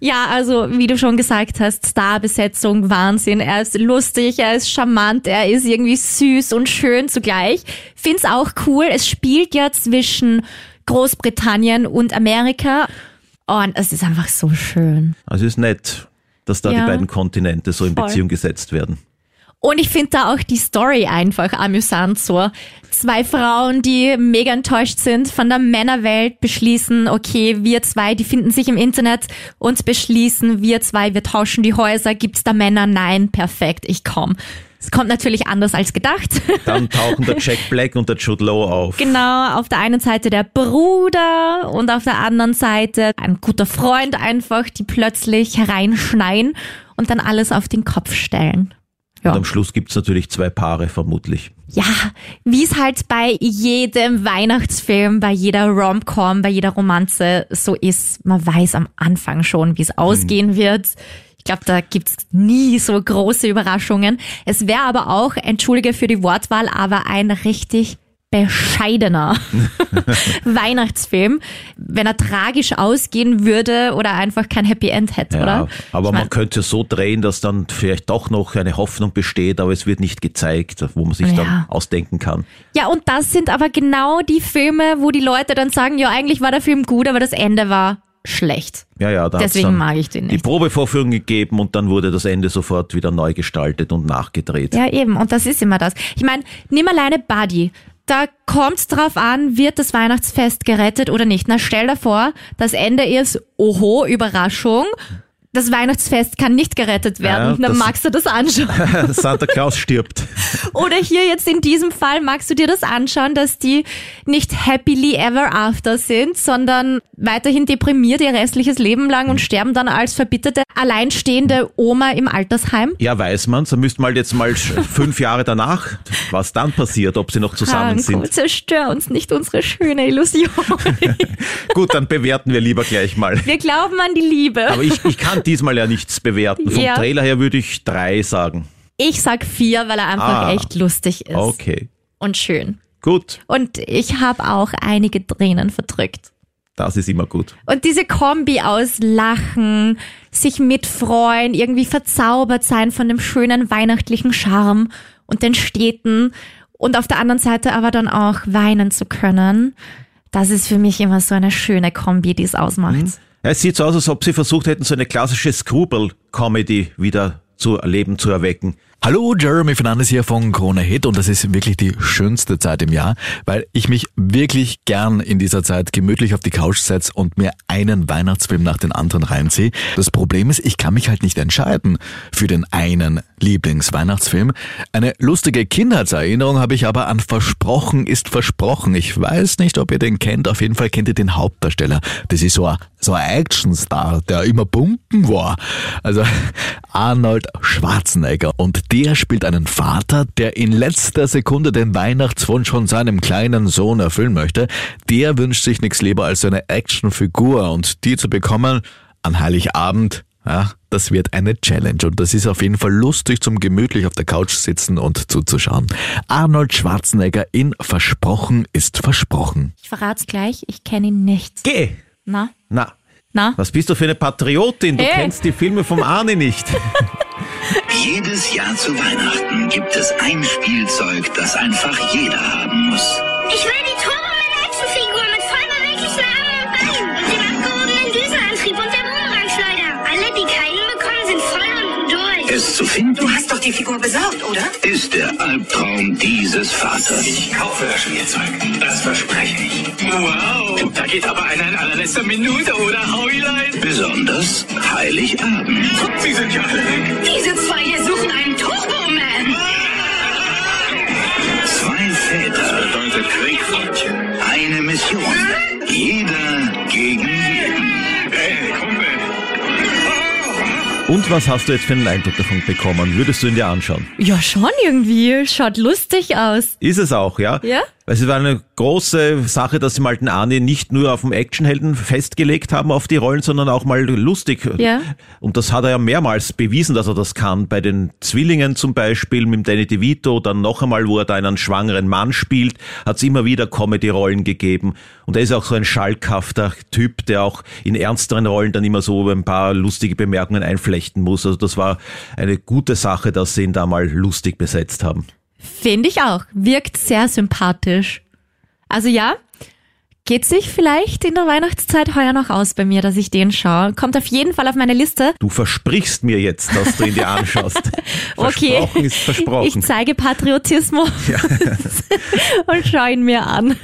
Ja, also wie du schon gesagt hast, Starbesetzung, Wahnsinn. Er ist lustig, er ist charmant, er ist irgendwie süß und schön zugleich. Find's auch cool. Es spielt ja zwischen Großbritannien und Amerika. Und es ist einfach so schön. Also ist nett, dass da Ja. die beiden Kontinente so in Voll. Beziehung gesetzt werden. Und ich finde da auch die Story einfach amüsant so. Zwei Frauen, die mega enttäuscht sind von der Männerwelt, beschließen, okay, wir zwei, die finden sich im Internet und beschließen, wir zwei, wir tauschen die Häuser. Gibt's da Männer? Nein, perfekt, ich komm. Es kommt natürlich anders als gedacht. Dann tauchen der Jack Black und der Jude Law auf. Genau, auf der einen Seite der Bruder und auf der anderen Seite ein guter Freund einfach, die plötzlich hereinschneien und dann alles auf den Kopf stellen. Und am Schluss gibt's natürlich zwei Paare, vermutlich. Ja, wie es halt bei jedem Weihnachtsfilm, bei jeder Rom-Com, bei jeder Romanze so ist. Man weiß am Anfang schon, wie es ausgehen wird. Ich glaube, da gibt's nie so große Überraschungen. Es wäre aber auch, entschuldige für die Wortwahl, aber ein richtig bescheidener Weihnachtsfilm, wenn er tragisch ausgehen würde oder einfach kein Happy End hätte, Ja, oder? aber Ich man mein- könnte so drehen, dass dann vielleicht doch noch eine Hoffnung besteht, aber es wird nicht gezeigt, wo man sich Ja. dann ausdenken kann. Ja, und das sind aber genau die Filme, wo die Leute dann sagen, ja, eigentlich war der Film gut, aber das Ende war schlecht. Ja, ja, da Deswegen mag ich den die nicht. Probevorführung gegeben und dann wurde das Ende sofort wieder neu gestaltet und nachgedreht. Ja, eben. Und das ist immer das. Ich meine, nimm alleine Buddy. Da kommt drauf an, wird das Weihnachtsfest gerettet oder nicht. Na, stell dir vor, das Ende ist, oho, Überraschung. Das Weihnachtsfest kann nicht gerettet werden. Ja, Dann magst du das anschauen. Santa Claus stirbt. Oder hier jetzt in diesem Fall magst du dir das anschauen, dass die nicht happily ever after sind, sondern weiterhin deprimiert ihr restliches Leben lang und sterben dann als verbitterte, alleinstehende Oma im Altersheim. Ja, weiß man's. Da müsste mal jetzt mal fünf Jahre danach, was dann passiert, ob sie noch zusammen Franco, sind. zerstör uns nicht unsere schöne Illusion. Gut, dann bewerten wir lieber gleich mal. Wir glauben an die Liebe. Aber ich, ich kann diesmal ja nichts bewerten. Vom Ja. Trailer her würde ich drei sagen. Ich sag vier, weil er einfach Ah. echt lustig ist Okay, und schön. gut. Und ich habe auch einige Tränen verdrückt. Das ist immer gut. Und diese Kombi aus Lachen, sich mitfreuen, irgendwie verzaubert sein von dem schönen weihnachtlichen Charme und den Städten und auf der anderen Seite aber dann auch weinen zu können, das ist für mich immer so eine schöne Kombi, die es ausmacht. Ja, Es sieht so aus, als ob sie versucht hätten, so eine klassische Screwball-Comedy wieder zu Leben zu erwecken. Hallo, Jeremy Fernandes hier von Krone Hit und das ist wirklich die schönste Zeit im Jahr, weil ich mich wirklich gern in dieser Zeit gemütlich auf die Couch setze und mir einen Weihnachtsfilm nach den anderen reinziehe. Das Problem ist, ich kann mich halt nicht entscheiden für den einen Lieblingsweihnachtsfilm. Eine lustige Kindheitserinnerung habe ich aber an Versprochen ist Versprochen. Ich weiß nicht, ob ihr den kennt, auf jeden Fall kennt ihr den Hauptdarsteller. Das ist so ein, so ein Actionstar, der immer pumpen war. Also Arnold Schwarzenegger und der spielt einen Vater, der in letzter Sekunde den Weihnachtswunsch von seinem kleinen Sohn erfüllen möchte. Der wünscht sich nichts lieber als so eine Actionfigur und die zu bekommen an Heiligabend, ja, das wird eine Challenge und das ist auf jeden Fall lustig zum gemütlich auf der Couch sitzen und zuzuschauen. Arnold Schwarzenegger in Versprochen ist Versprochen. Ich verrat's gleich, ich kenne ihn nicht. Geh! Na? Na, Na? was bist du für eine Patriotin? Du Hey. kennst die Filme vom Arne nicht. Jedes Jahr zu Weihnachten gibt es ein Spielzeug, das einfach jeder haben muss. Ich will Es zu finden Du hast doch die Figur besorgt, oder? ist der Albtraum dieses Vaters. Ich kaufe das Spielzeug. Das verspreche ich. Wow, da geht aber einer in allerletzter Minute, oder Hauilein? Besonders Heiligabend. Sie sind ja alle weg. Diese zwei hier suchen einen Turbo-Man. Zwei Väter. bedeutet Krieg, Freundchen. Eine Mission. Jeder gegen Und was hast du jetzt für einen Eindruck davon bekommen? Würdest du ihn dir anschauen? Ja, schon irgendwie. Schaut lustig aus. Ist es auch, ja? Ja? Weil es war eine große Sache, dass sie mal den Arne nicht nur auf dem Actionhelden festgelegt haben auf die Rollen, sondern auch mal lustig. Ja. Und das hat er ja mehrmals bewiesen, dass er das kann. Bei den Zwillingen zum Beispiel mit dem Danny DeVito, dann noch einmal, wo er da einen schwangeren Mann spielt, hat es immer wieder Comedy-Rollen gegeben. Und er ist auch so ein schalkhafter Typ, der auch in ernsteren Rollen dann immer so ein paar lustige Bemerkungen einflechten muss. Also das war eine gute Sache, dass sie ihn da mal lustig besetzt haben. Finde ich auch. Wirkt sehr sympathisch. Also ja, geht sich vielleicht in der Weihnachtszeit heuer noch aus bei mir, dass ich den schaue. Kommt auf jeden Fall auf meine Liste. Du versprichst mir jetzt, dass du ihn dir anschaust. Okay. Versprochen ist versprochen. Ich zeige Patriotismus und schaue ihn mir an.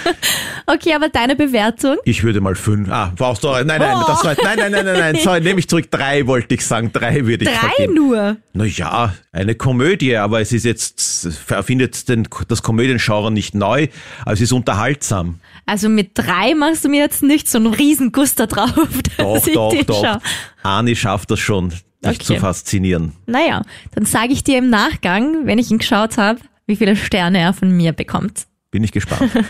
okay, aber deine Bewertung? Ich würde mal fünf. Ah, brauchst du. Nein, nein, Oh. das war, nein, nein, nein, nein, nein. Sorry, nehme ich zurück. Drei wollte ich sagen. Drei würde ich Drei vergeben. nur. Naja, eine Komödie, aber es ist jetzt, erfindet den, das Komödiengenre nicht neu, aber es ist unterhaltsam. Also mit drei machst du mir jetzt nicht so einen riesen Guster drauf, dass Doch, ich doch, den doch. schaue. Arnie schafft das schon, dich Okay. zu faszinieren. Naja, dann sage ich dir im Nachgang, wenn ich ihn geschaut habe, wie viele Sterne er von mir bekommt. Bin ich gespannt.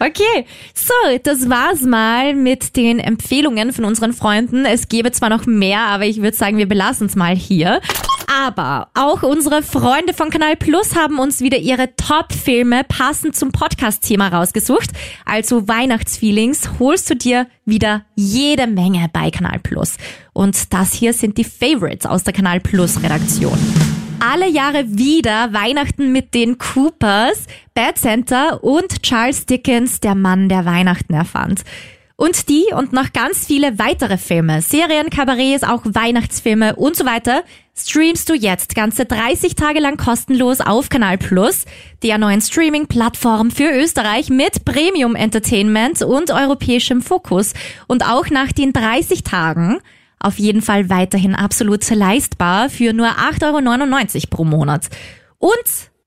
Okay, so, das war's mal mit den Empfehlungen von unseren Freunden. Es gäbe zwar noch mehr, aber ich würde sagen, wir belassen es mal hier. Aber auch unsere Freunde von Kanal Plus haben uns wieder ihre Top-Filme passend zum Podcast-Thema rausgesucht. Also Weihnachtsfeelings holst du dir wieder jede Menge bei Kanal Plus. Und das hier sind die Favorites aus der Kanal Plus Redaktion alle Jahre wieder Weihnachten mit den Coopers, Bad Santa und Charles Dickens, der Mann, der Weihnachten erfand. Und die und noch ganz viele weitere Filme, Serien, Kabarets, auch Weihnachtsfilme und so weiter streamst du jetzt ganze 30 Tage lang kostenlos auf Kanal Plus, der neuen Streaming-Plattform für Österreich mit Premium Entertainment und europäischem Fokus. Und auch nach den 30 Tagen auf jeden Fall weiterhin absolut leistbar für nur 8,99 Euro pro Monat. Und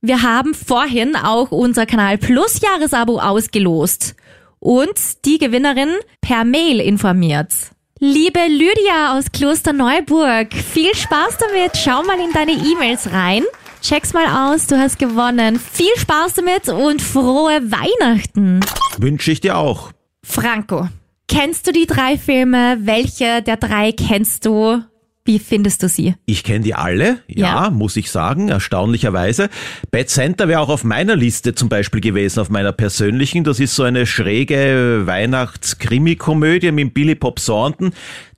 wir haben vorhin auch unser Kanal Plus Jahresabo ausgelost und die Gewinnerin per Mail informiert. Liebe Lydia aus Klosterneuburg, viel Spaß damit. Schau mal in deine E-Mails rein. Check's mal aus, du hast gewonnen. Viel Spaß damit und frohe Weihnachten. Wünsche ich dir auch. Franco, kennst du die drei Filme? Welche der drei kennst du? Wie findest du sie? Ich kenne die alle, ja, Ja. muss ich sagen, erstaunlicherweise. Bad Center wäre auch auf meiner Liste zum Beispiel gewesen, auf meiner persönlichen. Das ist so eine schräge Weihnachts-Krimi-Komödie mit Billy Bob Thornton,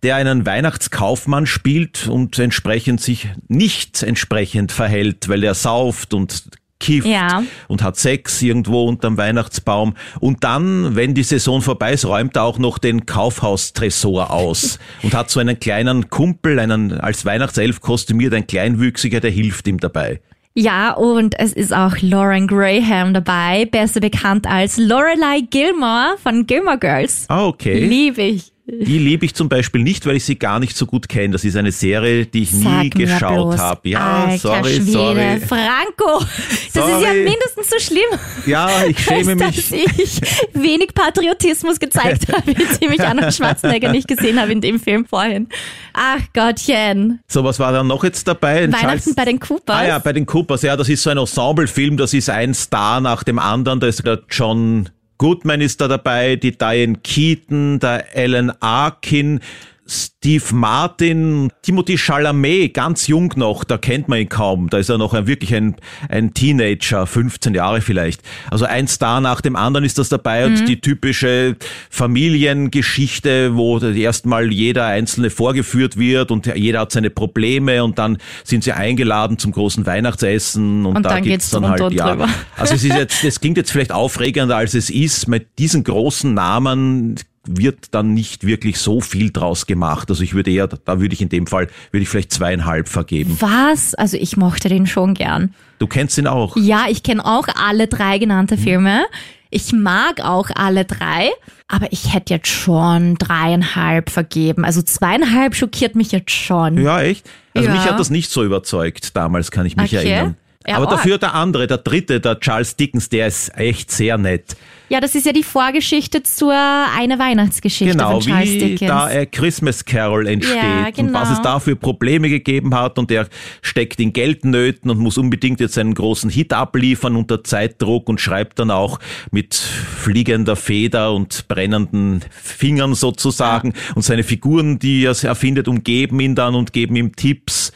der einen Weihnachtskaufmann spielt und entsprechend sich nicht entsprechend verhält, weil er sauft und kifft Ja. und hat Sex irgendwo unterm Weihnachtsbaum. Und dann, wenn die Saison vorbei ist, räumt er auch noch den Kaufhaustresor aus und hat so einen kleinen Kumpel, einen als Weihnachtself kostümiert, ein Kleinwüchsiger, der hilft ihm dabei. Ja, und es ist auch Lauren Graham dabei, besser bekannt als Lorelei Gilmore von Gilmore Girls. Ah, okay. Liebe ich. Die liebe ich zum Beispiel nicht, weil ich sie gar nicht so gut kenne. Das ist eine Serie, die ich Sag nie geschaut habe. Ja, Alter sorry, Schwede. sorry. Franco, das ist ja Sorry. mindestens so schlimm. Ja, ich schäme als mich. dass ich wenig Patriotismus gezeigt habe, indem ich Arnold Schwarzenegger nicht gesehen habe in dem Film vorhin. Ach Gottchen. So, was war da noch jetzt dabei? Weihnachten bei den Coopers. Ah ja, bei den Coopers, ja, das ist so ein Ensemblefilm, das ist ein Star nach dem anderen. Da ist der John Goodman ist da dabei, die Diane Keaton, der Alan Arkin, Steve Martin, Timothy Chalamet, ganz jung noch, da kennt man ihn kaum. Da ist er noch ein, wirklich ein, ein Teenager, 15 Jahre vielleicht. Also ein Star nach dem anderen ist das dabei Mhm. und die typische Familiengeschichte, wo erstmal jeder Einzelne vorgeführt wird und jeder hat seine Probleme und dann sind sie eingeladen zum großen Weihnachtsessen und, Und da dann gibt's geht's dann halt, ja. drüber. Also es ist jetzt, das klingt jetzt vielleicht aufregender als es ist. Mit diesen großen Namen wird dann nicht wirklich so viel draus gemacht. Also ich würde eher, da würde ich in dem Fall, würde ich vielleicht zweieinhalb vergeben. Was? Also ich mochte den schon gern. Du kennst ihn auch. Ja, ich kenne auch alle drei genannte Mhm. Filme. Ich mag auch alle drei, aber ich hätte jetzt schon dreieinhalb vergeben. Also zweieinhalb schockiert mich jetzt schon. Ja, echt? Also Ja. mich hat das nicht so überzeugt damals, kann ich mich Okay. erinnern. Ja, Aber dafür der andere, der dritte, der Charles Dickens, der ist echt sehr nett. Ja, das ist ja die Vorgeschichte zur Eine Weihnachtsgeschichte Genau, von Charles wie Dickens. da ein Christmas Carol entsteht Ja, und was genau. es da für Probleme gegeben hat und er steckt in Geldnöten und muss unbedingt jetzt einen großen Hit abliefern unter Zeitdruck und schreibt dann auch mit fliegender Feder und brennenden Fingern sozusagen und seine Figuren, die er erfindet, umgeben ihn dann und geben ihm Tipps.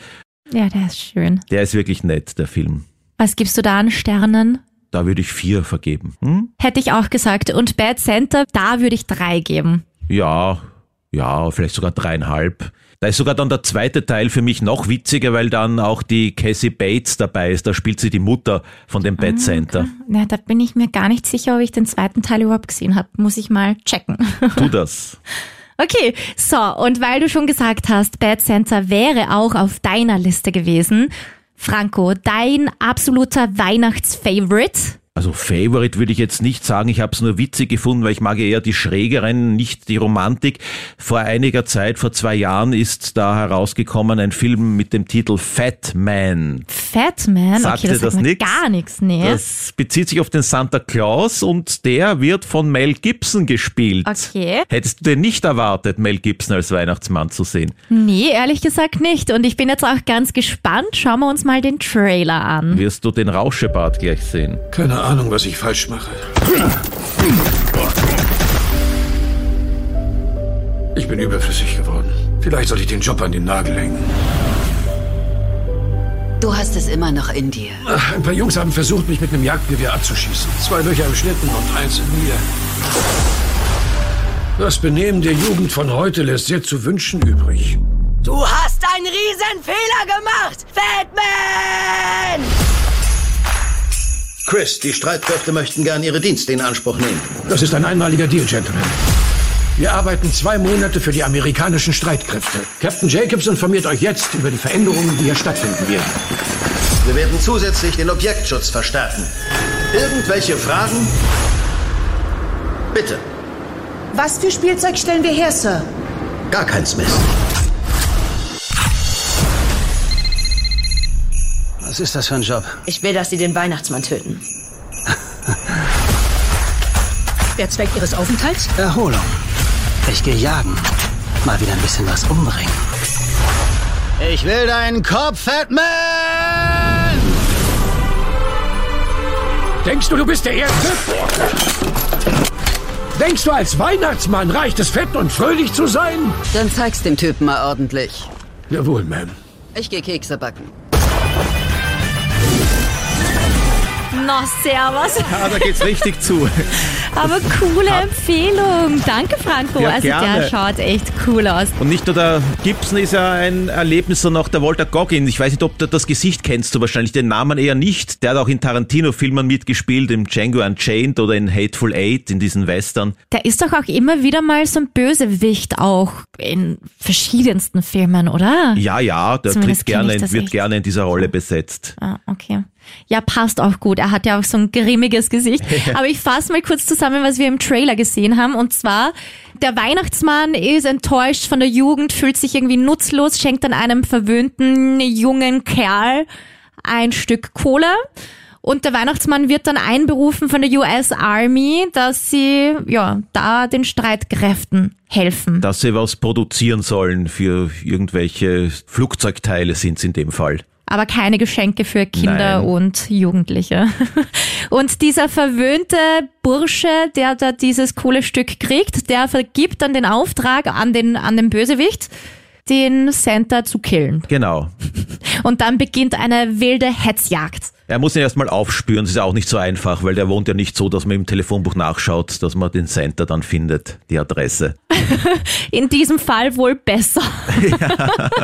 Ja, der ist schön. Der ist wirklich nett, der Film. Was gibst du da an Sternen? Da würde ich vier vergeben. Hm? Hätte ich auch gesagt. Und Bad Center, da würde ich drei geben. Ja, ja, vielleicht sogar dreieinhalb. Da ist sogar dann der zweite Teil für mich noch witziger, weil dann auch die Cassie Bates dabei ist. Da spielt sie die Mutter von dem Bad Center. Na, da bin ich mir gar nicht sicher, ob ich den zweiten Teil überhaupt gesehen habe. Muss ich mal checken. Tu das. Okay, so, und weil du schon gesagt hast, Bad Center wäre auch auf deiner Liste gewesen. Franco, dein absoluter Weihnachtsfavorite? Also Favorite würde ich jetzt nicht sagen. Ich habe es nur witzig gefunden, weil ich mag eher die schrägeren, nicht die Romantik. Vor einiger Zeit, vor zwei Jahren, ist da herausgekommen ein Film mit dem Titel Fat Man. Fat Man? Sagt okay, dir das das nix? gar nichts, nee. Das bezieht sich auf den Santa Claus und der wird von Mel Gibson gespielt. Okay. Hättest du denn nicht erwartet, Mel Gibson als Weihnachtsmann zu sehen? Nee, ehrlich gesagt nicht. Und ich bin jetzt auch ganz gespannt. Schauen wir uns mal den Trailer an. Wirst du den Rauschebart gleich sehen? Keine Ahnung, was ich falsch mache. Ich bin überflüssig geworden. Vielleicht sollte ich den Job an den Nagel hängen. Du hast es immer noch in dir. Ach, Ein paar Jungs haben versucht, mich mit einem Jagdgewehr abzuschießen. Zwei Löcher im Schlitten und eins in mir. Das Benehmen der Jugend von heute lässt sehr zu wünschen übrig. Du hast einen Riesenfehler gemacht, Fatman! Chris, die Streitkräfte möchten gern ihre Dienste in Anspruch nehmen. Das ist ein einmaliger Deal, Gentlemen. Wir arbeiten zwei Monate für die amerikanischen Streitkräfte. Captain Jacobs informiert euch jetzt über die Veränderungen, die hier stattfinden werden. Wir werden zusätzlich den Objektschutz verstärken. Irgendwelche Fragen? Bitte. Was für Spielzeug stellen wir her, Sir? Gar keins, Miss. Was ist das für ein Job? Ich will, dass Sie den Weihnachtsmann töten. Der Zweck Ihres Aufenthalts? Erholung. Ich gehe jagen. Mal wieder ein bisschen was umbringen. Ich will deinen Kopf, Fatman! Denkst du, du bist der Erste? Denkst du, als Weihnachtsmann reicht es, fett und fröhlich zu sein? Dann zeig's dem Typen mal ordentlich. Jawohl, Ma'am. Ich gehe Kekse backen. Na, servus. Ja, da geht's richtig zu. Aber coole Empfehlung. Danke, Franco. Ja, also gerne. der schaut echt cool aus. Und nicht nur der Gibson ist ja ein Erlebnis, sondern auch der Walter Goggins. Ich weiß nicht, ob du das Gesicht kennst, du wahrscheinlich den Namen eher nicht. Der hat auch in Tarantino-Filmen mitgespielt, im Django Unchained oder in Hateful Eight, in diesen Western. Der ist doch auch immer wieder mal so ein Bösewicht auch in verschiedensten Filmen, oder? Ja, ja, der Zumindest tritt gerne, wird echt. gerne in dieser Rolle besetzt. Ah, okay. Ja, passt auch gut. Er hat ja auch so ein grimmiges Gesicht. Aber ich fasse mal kurz zusammen, was wir im Trailer gesehen haben. Und zwar, der Weihnachtsmann ist enttäuscht von der Jugend, fühlt sich irgendwie nutzlos, schenkt dann einem verwöhnten jungen Kerl ein Stück Kohle. Und der Weihnachtsmann wird dann einberufen von der US Army, dass sie, ja, da den Streitkräften helfen. Dass sie was produzieren sollen für irgendwelche Flugzeugteile sind es in dem Fall. Aber keine Geschenke für Kinder Nein. und Jugendliche. Und dieser verwöhnte Bursche, der da dieses coole Stück kriegt, der vergibt dann den Auftrag an den, an den Bösewicht, den Santa zu killen. Genau. Und dann beginnt eine wilde Hetzjagd. Er muss ihn erstmal aufspüren, das ist auch nicht so einfach, weil der wohnt ja nicht so, dass man im Telefonbuch nachschaut, dass man den Center dann findet, die Adresse. In diesem Fall wohl besser.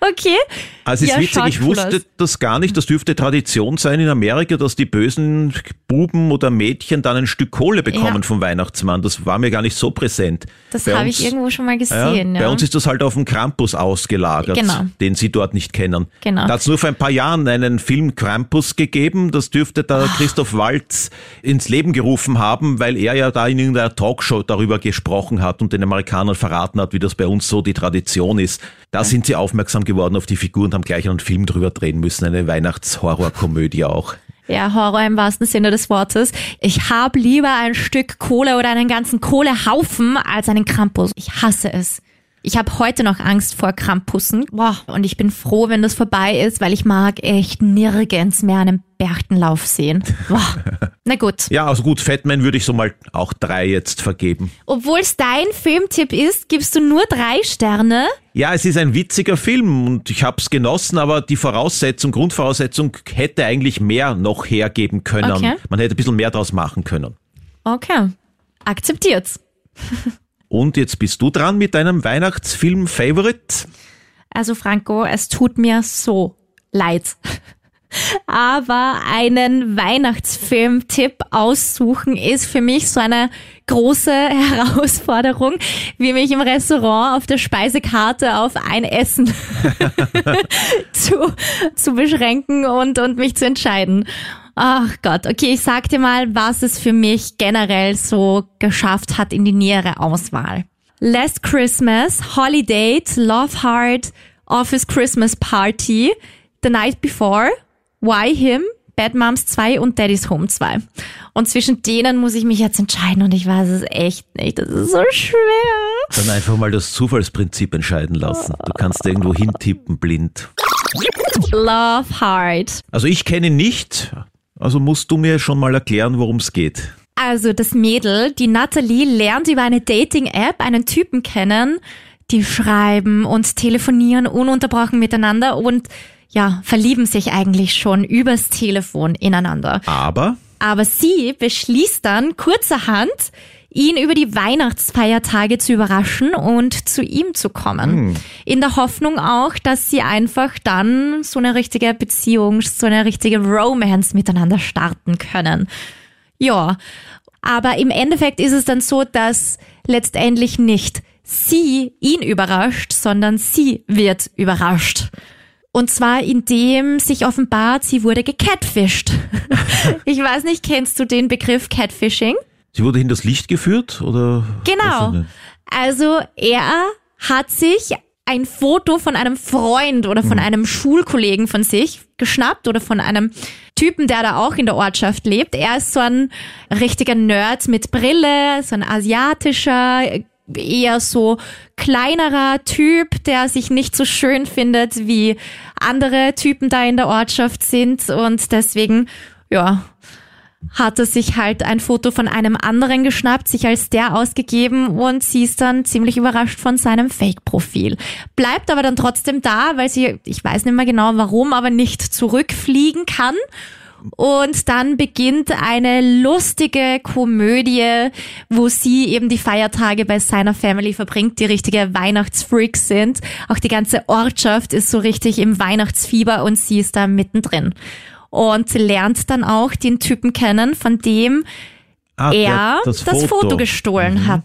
okay. Also es ist Ja, witzig, ich wusste aus. das gar nicht, das dürfte Tradition sein in Amerika, dass die bösen Buben oder Mädchen dann ein Stück Kohle bekommen Ja. vom Weihnachtsmann. Das war mir gar nicht so präsent. Das habe ich irgendwo schon mal gesehen. Ja, Ja, Bei uns ist das halt auf den Krampus ausgelagert, Genau. den Sie dort nicht kennen. Genau. Da hat es nur vor ein paar Jahren einen Film Krampus gegeben, das dürfte da Christoph Waltz ins Leben gerufen haben, weil er ja da in irgendeiner Talkshow darüber gesprochen hat und den Amerikanern verraten hat, wie das bei uns so die Tradition ist. Da sind sie aufmerksam geworden auf die Figur und haben gleich einen Film drüber drehen müssen, eine Weihnachtshorrorkomödie auch. Ja, Horror im wahrsten Sinne des Wortes. Ich habe lieber ein Stück Kohle oder einen ganzen Kohlehaufen als einen Krampus. Ich hasse es. Ich habe heute noch Angst vor Krampussen. Boah, und ich bin froh, wenn das vorbei ist, weil ich mag echt nirgends mehr einen Berchtenlauf sehen. Boah. Na gut. Ja, also gut, Fatman würde ich so mal auch drei jetzt vergeben. Obwohl es dein Filmtipp ist, gibst du nur drei Sterne. Ja, es ist ein witziger Film und ich habe es genossen, aber die Voraussetzung, Grundvoraussetzung hätte eigentlich mehr noch hergeben können. Okay. Man hätte ein bisschen mehr draus machen können. Okay. Akzeptiert's. Und jetzt bist du dran mit deinem Weihnachtsfilm-Favorite. Also Franco, es tut mir so leid. Aber einen Weihnachtsfilm-Tipp aussuchen ist für mich so eine große Herausforderung, wie mich im Restaurant auf der Speisekarte auf ein Essen zu, zu beschränken und, und mich zu entscheiden. Ach Gott, okay, ich sag dir mal, was es für mich generell so geschafft hat in die nähere Auswahl. Last Christmas, Holiday, Love Heart, Office Christmas Party, The Night Before, Why Him, Bad Moms 2 und Daddy's Home 2. Und zwischen denen muss ich mich jetzt entscheiden und ich weiß es echt nicht. Das ist so schwer. Dann einfach mal das Zufallsprinzip entscheiden lassen. Du kannst irgendwo hintippen blind. Love Heart. Also ich kenne ihn nicht, also musst du mir schon mal erklären, worum es geht. Also das Mädel, die Natalie, lernt über eine Dating-App einen Typen kennen. Die schreiben und telefonieren ununterbrochen miteinander und ja, verlieben sich eigentlich schon übers Telefon ineinander. Aber Aber sie beschließt dann kurzerhand, ihn über die Weihnachtsfeiertage zu überraschen und zu ihm zu kommen. Hm. In der Hoffnung auch, dass sie einfach dann so eine richtige Beziehung, so eine richtige Romance miteinander starten können. Ja, aber im Endeffekt ist es dann so, dass letztendlich nicht sie ihn überrascht, sondern sie wird überrascht. Und zwar indem sich offenbart, sie wurde gecatfished. ich weiß nicht, kennst du den Begriff Catfishing? Sie wurde hinters Licht geführt oder? Genau. Also er hat sich ein Foto von einem Freund oder von einem Schulkollegen von sich geschnappt oder von einem Typen, der da auch in der Ortschaft lebt. Er ist so ein richtiger Nerd mit Brille, so ein asiatischer, eher so kleinerer Typ, der sich nicht so schön findet, wie andere Typen da in der Ortschaft sind und deswegen, ja, hat er sich halt ein Foto von einem anderen geschnappt, sich als der ausgegeben und sie ist dann ziemlich überrascht von seinem Fake-Profil. Bleibt aber dann trotzdem da, weil sie, ich weiß nicht mehr genau warum, aber nicht zurückfliegen kann. Und dann beginnt eine lustige Komödie, wo sie eben die Feiertage bei seiner Family verbringt, die richtige Weihnachtsfreaks sind. Auch die ganze Ortschaft ist so richtig im Weihnachtsfieber und sie ist da mittendrin. Und lernt dann auch den Typen kennen, von dem Ah, er das das, Foto. Foto, gestohlen hat.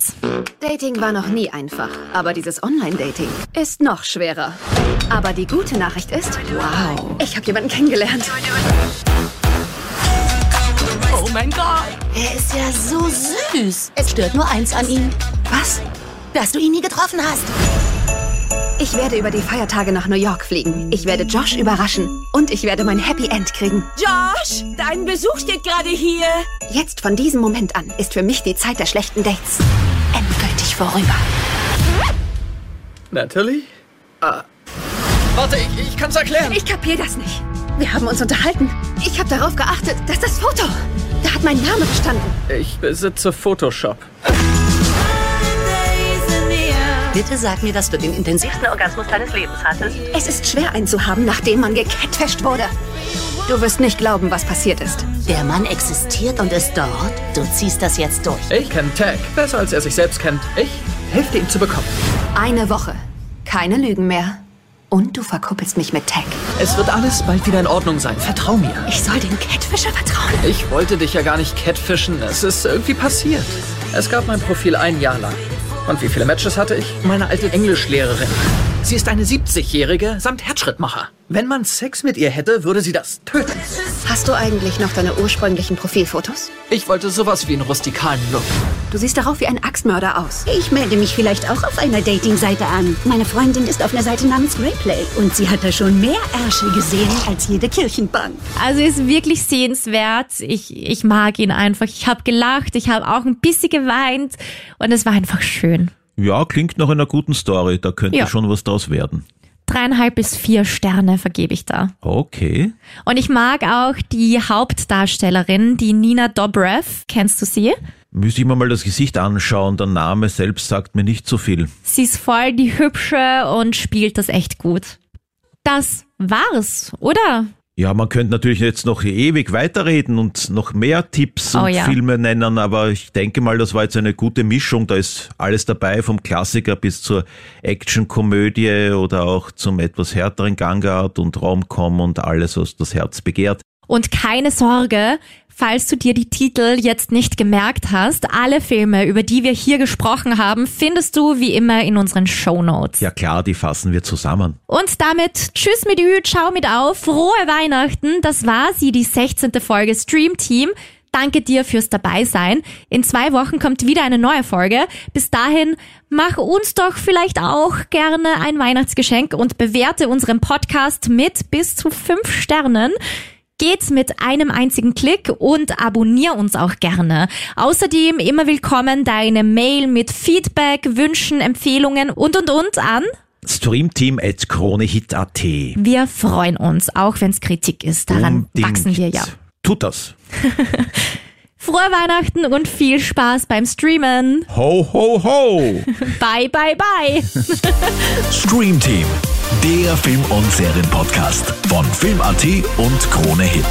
Dating war noch nie einfach, aber dieses Online-Dating ist noch schwerer. Aber die gute Nachricht ist, wow, ich habe jemanden kennengelernt. Oh mein Gott. Er ist ja so süß. Es stört nur eins an ihm. Was? Dass du ihn nie getroffen hast. Ich werde über die Feiertage nach New York fliegen. Ich werde Josh überraschen und ich werde mein Happy End kriegen. Josh, dein Besuch steht gerade hier. Jetzt von diesem Moment an ist für mich die Zeit der schlechten Dates endgültig vorüber. Natalie? Ah. Warte, ich, ich kann's erklären. Ich kapier das nicht. Wir haben uns unterhalten. Ich habe darauf geachtet, dass das Foto, da hat mein Name gestanden. Ich besitze Photoshop. Bitte sag mir, dass du den intensivsten Orgasmus deines Lebens hattest. Es ist schwer einzuhaben, nachdem man gecatfisht wurde. Du wirst nicht glauben, was passiert ist. Der Mann existiert und ist dort. Du ziehst das jetzt durch. Ich kenne Tag. Besser als er sich selbst kennt. Ich helfe ihm zu bekommen. Eine Woche. Keine Lügen mehr. Und du verkuppelst mich mit Tag. Es wird alles bald wieder in Ordnung sein. Vertrau mir. Ich soll dem Catfisher vertrauen. Ich wollte dich ja gar nicht catfischen. Es ist irgendwie passiert. Es gab mein Profil ein Jahr lang. Und wie viele Matches hatte ich? Meine alte Englischlehrerin. Sie ist eine 70-Jährige samt Herzschrittmacher. Wenn man Sex mit ihr hätte, würde sie das töten. Hast du eigentlich noch deine ursprünglichen Profilfotos? Ich wollte sowas wie einen rustikalen Look. Du siehst darauf wie ein Axtmörder aus. Ich melde mich vielleicht auch auf einer Dating-Seite an. Meine Freundin ist auf einer Seite namens Greyplay und sie hat da schon mehr Ärsche gesehen als jede Kirchenbank. Also ist wirklich sehenswert. Ich, ich mag ihn einfach. Ich habe gelacht, ich habe auch ein bisschen geweint und es war einfach schön. Ja, klingt nach einer guten Story. Da könnte Ja. schon was draus werden. Dreieinhalb bis vier Sterne vergebe ich da. Okay. Und ich mag auch die Hauptdarstellerin, die Nina Dobrev. Kennst du sie? Müsste ich mir mal das Gesicht anschauen. Der Name selbst sagt mir nicht so viel. Sie ist voll die Hübsche und spielt das echt gut. Das war's, oder? Ja, man könnte natürlich jetzt noch ewig weiterreden und noch mehr Tipps Oh und ja. Filme nennen, aber ich denke mal, das war jetzt eine gute Mischung. Da ist alles dabei, vom Klassiker bis zur Actionkomödie oder auch zum etwas härteren Gangart und Romcom und alles, was das Herz begehrt. Und keine Sorge, falls du dir die Titel jetzt nicht gemerkt hast, alle Filme, über die wir hier gesprochen haben, findest du wie immer in unseren Shownotes. Ja klar, die fassen wir zusammen. Und damit tschüss mit Ü, ciao mit auf, frohe Weihnachten. Das war sie, die 16. Folge Stream Team. Danke dir fürs Dabeisein. In zwei Wochen kommt wieder eine neue Folge. Bis dahin, mach uns doch vielleicht auch gerne ein Weihnachtsgeschenk und bewerte unseren Podcast mit bis zu fünf Sternen. Geht's mit einem einzigen Klick und abonnier uns auch gerne. Außerdem immer willkommen deine Mail mit Feedback, Wünschen, Empfehlungen und und und an Streamteam at kronehit.at. Wir freuen uns, auch wenn es Kritik ist. Daran Unbedingt. wachsen wir ja. Tut das. Frohe Weihnachten und viel Spaß beim Streamen. Ho, ho, ho! Bye, bye, bye. Stream Team, der Film- und Serienpodcast von Film.at und Krone Hit.